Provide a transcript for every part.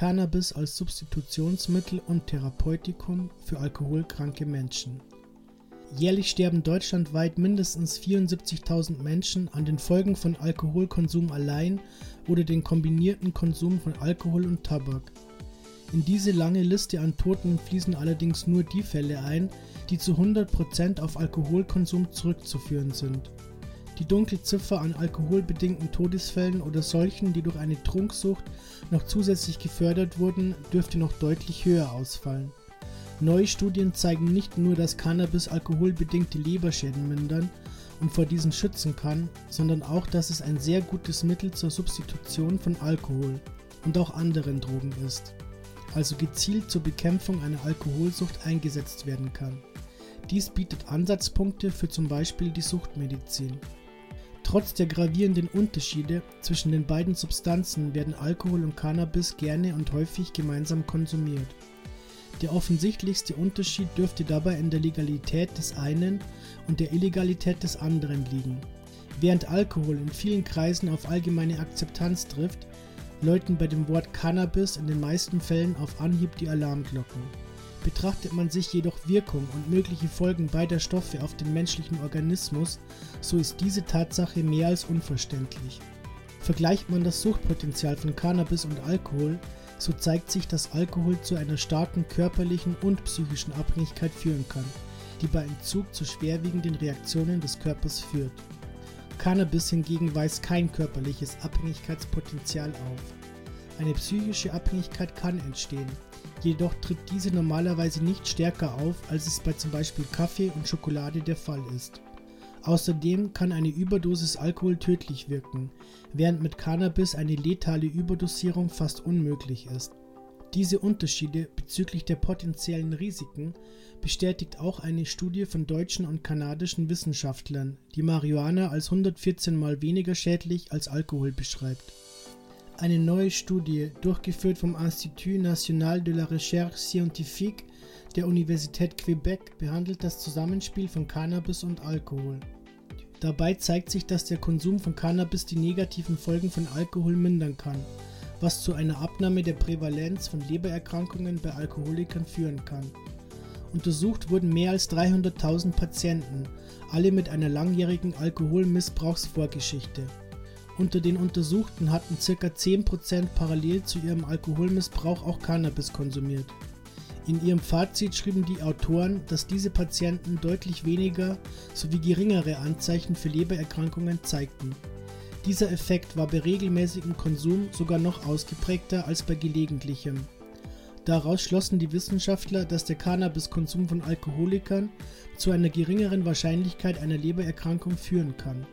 Cannabis als Substitutionsmittel und Therapeutikum für alkoholkranke Menschen. Jährlich sterben deutschlandweit mindestens 74.000 Menschen an den Folgen von Alkoholkonsum allein oder den kombinierten Konsum von Alkohol und Tabak. In diese lange Liste an Toten fließen allerdings nur die Fälle ein, die zu 100% auf Alkoholkonsum zurückzuführen sind. Die dunkle Ziffer an alkoholbedingten Todesfällen oder solchen, die durch eine Trunksucht noch zusätzlich gefördert wurden, dürfte noch deutlich höher ausfallen. Neue Studien zeigen nicht nur, dass Cannabis alkoholbedingte Leberschäden mindern und vor diesen schützen kann, sondern auch, dass es ein sehr gutes Mittel zur Substitution von Alkohol und auch anderen Drogen ist, also gezielt zur Bekämpfung einer Alkoholsucht eingesetzt werden kann. Dies bietet Ansatzpunkte für zum Beispiel die Suchtmedizin. Trotz der gravierenden Unterschiede zwischen den beiden Substanzen werden Alkohol und Cannabis gerne und häufig gemeinsam konsumiert. Der offensichtlichste Unterschied dürfte dabei in der Legalität des einen und der Illegalität des anderen liegen. Während Alkohol in vielen Kreisen auf allgemeine Akzeptanz trifft, läuten bei dem Wort Cannabis in den meisten Fällen auf Anhieb die Alarmglocken. Betrachtet man sich jedoch Wirkung und mögliche Folgen beider Stoffe auf den menschlichen Organismus, so ist diese Tatsache mehr als unverständlich. Vergleicht man das Suchtpotenzial von Cannabis und Alkohol, so zeigt sich, dass Alkohol zu einer starken körperlichen und psychischen Abhängigkeit führen kann, die bei Entzug zu schwerwiegenden Reaktionen des Körpers führt. Cannabis hingegen weist kein körperliches Abhängigkeitspotenzial auf. Eine psychische Abhängigkeit kann entstehen, jedoch tritt diese normalerweise nicht stärker auf, als es bei zum Beispiel Kaffee und Schokolade der Fall ist. Außerdem kann eine Überdosis Alkohol tödlich wirken, während mit Cannabis eine letale Überdosierung fast unmöglich ist. Diese Unterschiede bezüglich der potenziellen Risiken bestätigt auch eine Studie von deutschen und kanadischen Wissenschaftlern, die Marihuana als 114 mal weniger schädlich als Alkohol beschreibt. Eine neue Studie, durchgeführt vom Institut National de la Recherche Scientifique der Universität Quebec behandelt das Zusammenspiel von Cannabis und Alkohol. Dabei zeigt sich, dass der Konsum von Cannabis die negativen Folgen von Alkohol mindern kann, was zu einer Abnahme der Prävalenz von Lebererkrankungen bei Alkoholikern führen kann. Untersucht wurden mehr als 300.000 Patienten, alle mit einer langjährigen Alkoholmissbrauchsvorgeschichte. Unter den Untersuchten hatten ca. 10% parallel zu ihrem Alkoholmissbrauch auch Cannabis konsumiert. In ihrem Fazit schrieben die Autoren, dass diese Patienten deutlich weniger sowie geringere Anzeichen für Lebererkrankungen zeigten. Dieser Effekt war bei regelmäßigem Konsum sogar noch ausgeprägter als bei gelegentlichem. Daraus schlossen die Wissenschaftler, dass der Cannabiskonsum von Alkoholikern zu einer geringeren Wahrscheinlichkeit einer Lebererkrankung führen kann.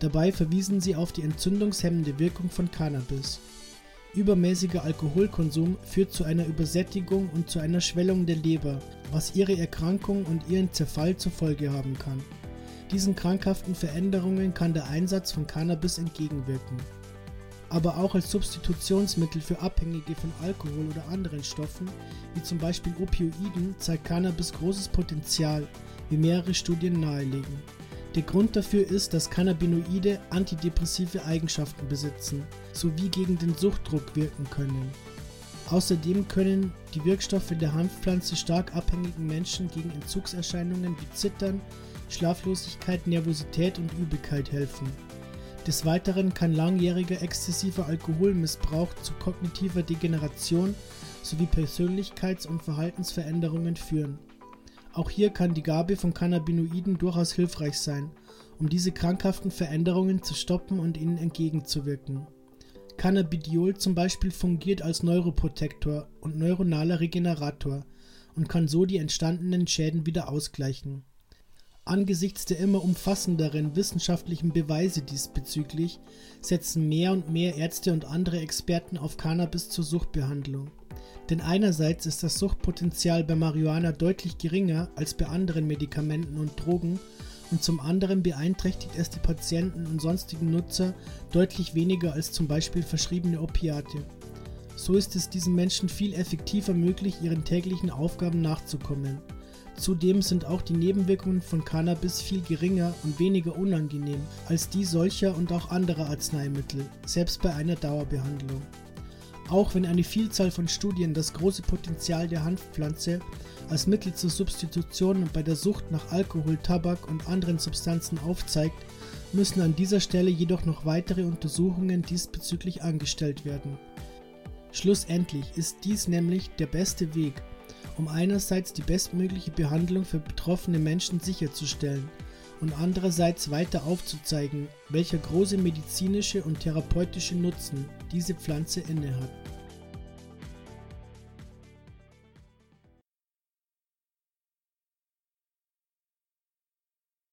Dabei verwiesen sie auf die entzündungshemmende Wirkung von Cannabis. Übermäßiger Alkoholkonsum führt zu einer Übersättigung und zu einer Schwellung der Leber, was ihre Erkrankung und ihren Zerfall zur Folge haben kann. Diesen krankhaften Veränderungen kann der Einsatz von Cannabis entgegenwirken. Aber auch als Substitutionsmittel für Abhängige von Alkohol oder anderen Stoffen, wie zum Beispiel Opioiden, zeigt Cannabis großes Potenzial, wie mehrere Studien nahelegen. Der Grund dafür ist, dass Cannabinoide antidepressive Eigenschaften besitzen sowie gegen den Suchtdruck wirken können. Außerdem können die Wirkstoffe der Hanfpflanze stark abhängigen Menschen gegen Entzugserscheinungen wie Zittern, Schlaflosigkeit, Nervosität und Übelkeit helfen. Des Weiteren kann langjähriger exzessiver Alkoholmissbrauch zu kognitiver Degeneration sowie Persönlichkeits- und Verhaltensveränderungen führen. Auch hier kann die Gabe von Cannabinoiden durchaus hilfreich sein, um diese krankhaften Veränderungen zu stoppen und ihnen entgegenzuwirken. Cannabidiol zum Beispiel fungiert als Neuroprotektor und neuronaler Regenerator und kann so die entstandenen Schäden wieder ausgleichen. Angesichts der immer umfassenderen wissenschaftlichen Beweise diesbezüglich setzen mehr und mehr Ärzte und andere Experten auf Cannabis zur Suchtbehandlung. Denn einerseits ist das Suchtpotenzial bei Marihuana deutlich geringer als bei anderen Medikamenten und Drogen und zum anderen beeinträchtigt es die Patienten und sonstigen Nutzer deutlich weniger als zum Beispiel verschriebene Opiate. So ist es diesen Menschen viel effektiver möglich, ihren täglichen Aufgaben nachzukommen. Zudem sind auch die Nebenwirkungen von Cannabis viel geringer und weniger unangenehm als die solcher und auch anderer Arzneimittel, selbst bei einer Dauerbehandlung. Auch wenn eine Vielzahl von Studien das große Potenzial der Hanfpflanze als Mittel zur Substitution bei der Sucht nach Alkohol, Tabak und anderen Substanzen aufzeigt, müssen an dieser Stelle jedoch noch weitere Untersuchungen diesbezüglich angestellt werden. Schlussendlich ist dies nämlich der beste Weg, um einerseits die bestmögliche Behandlung für betroffene Menschen sicherzustellen und andererseits weiter aufzuzeigen, welcher große medizinische und therapeutische Nutzen diese Pflanze innehat.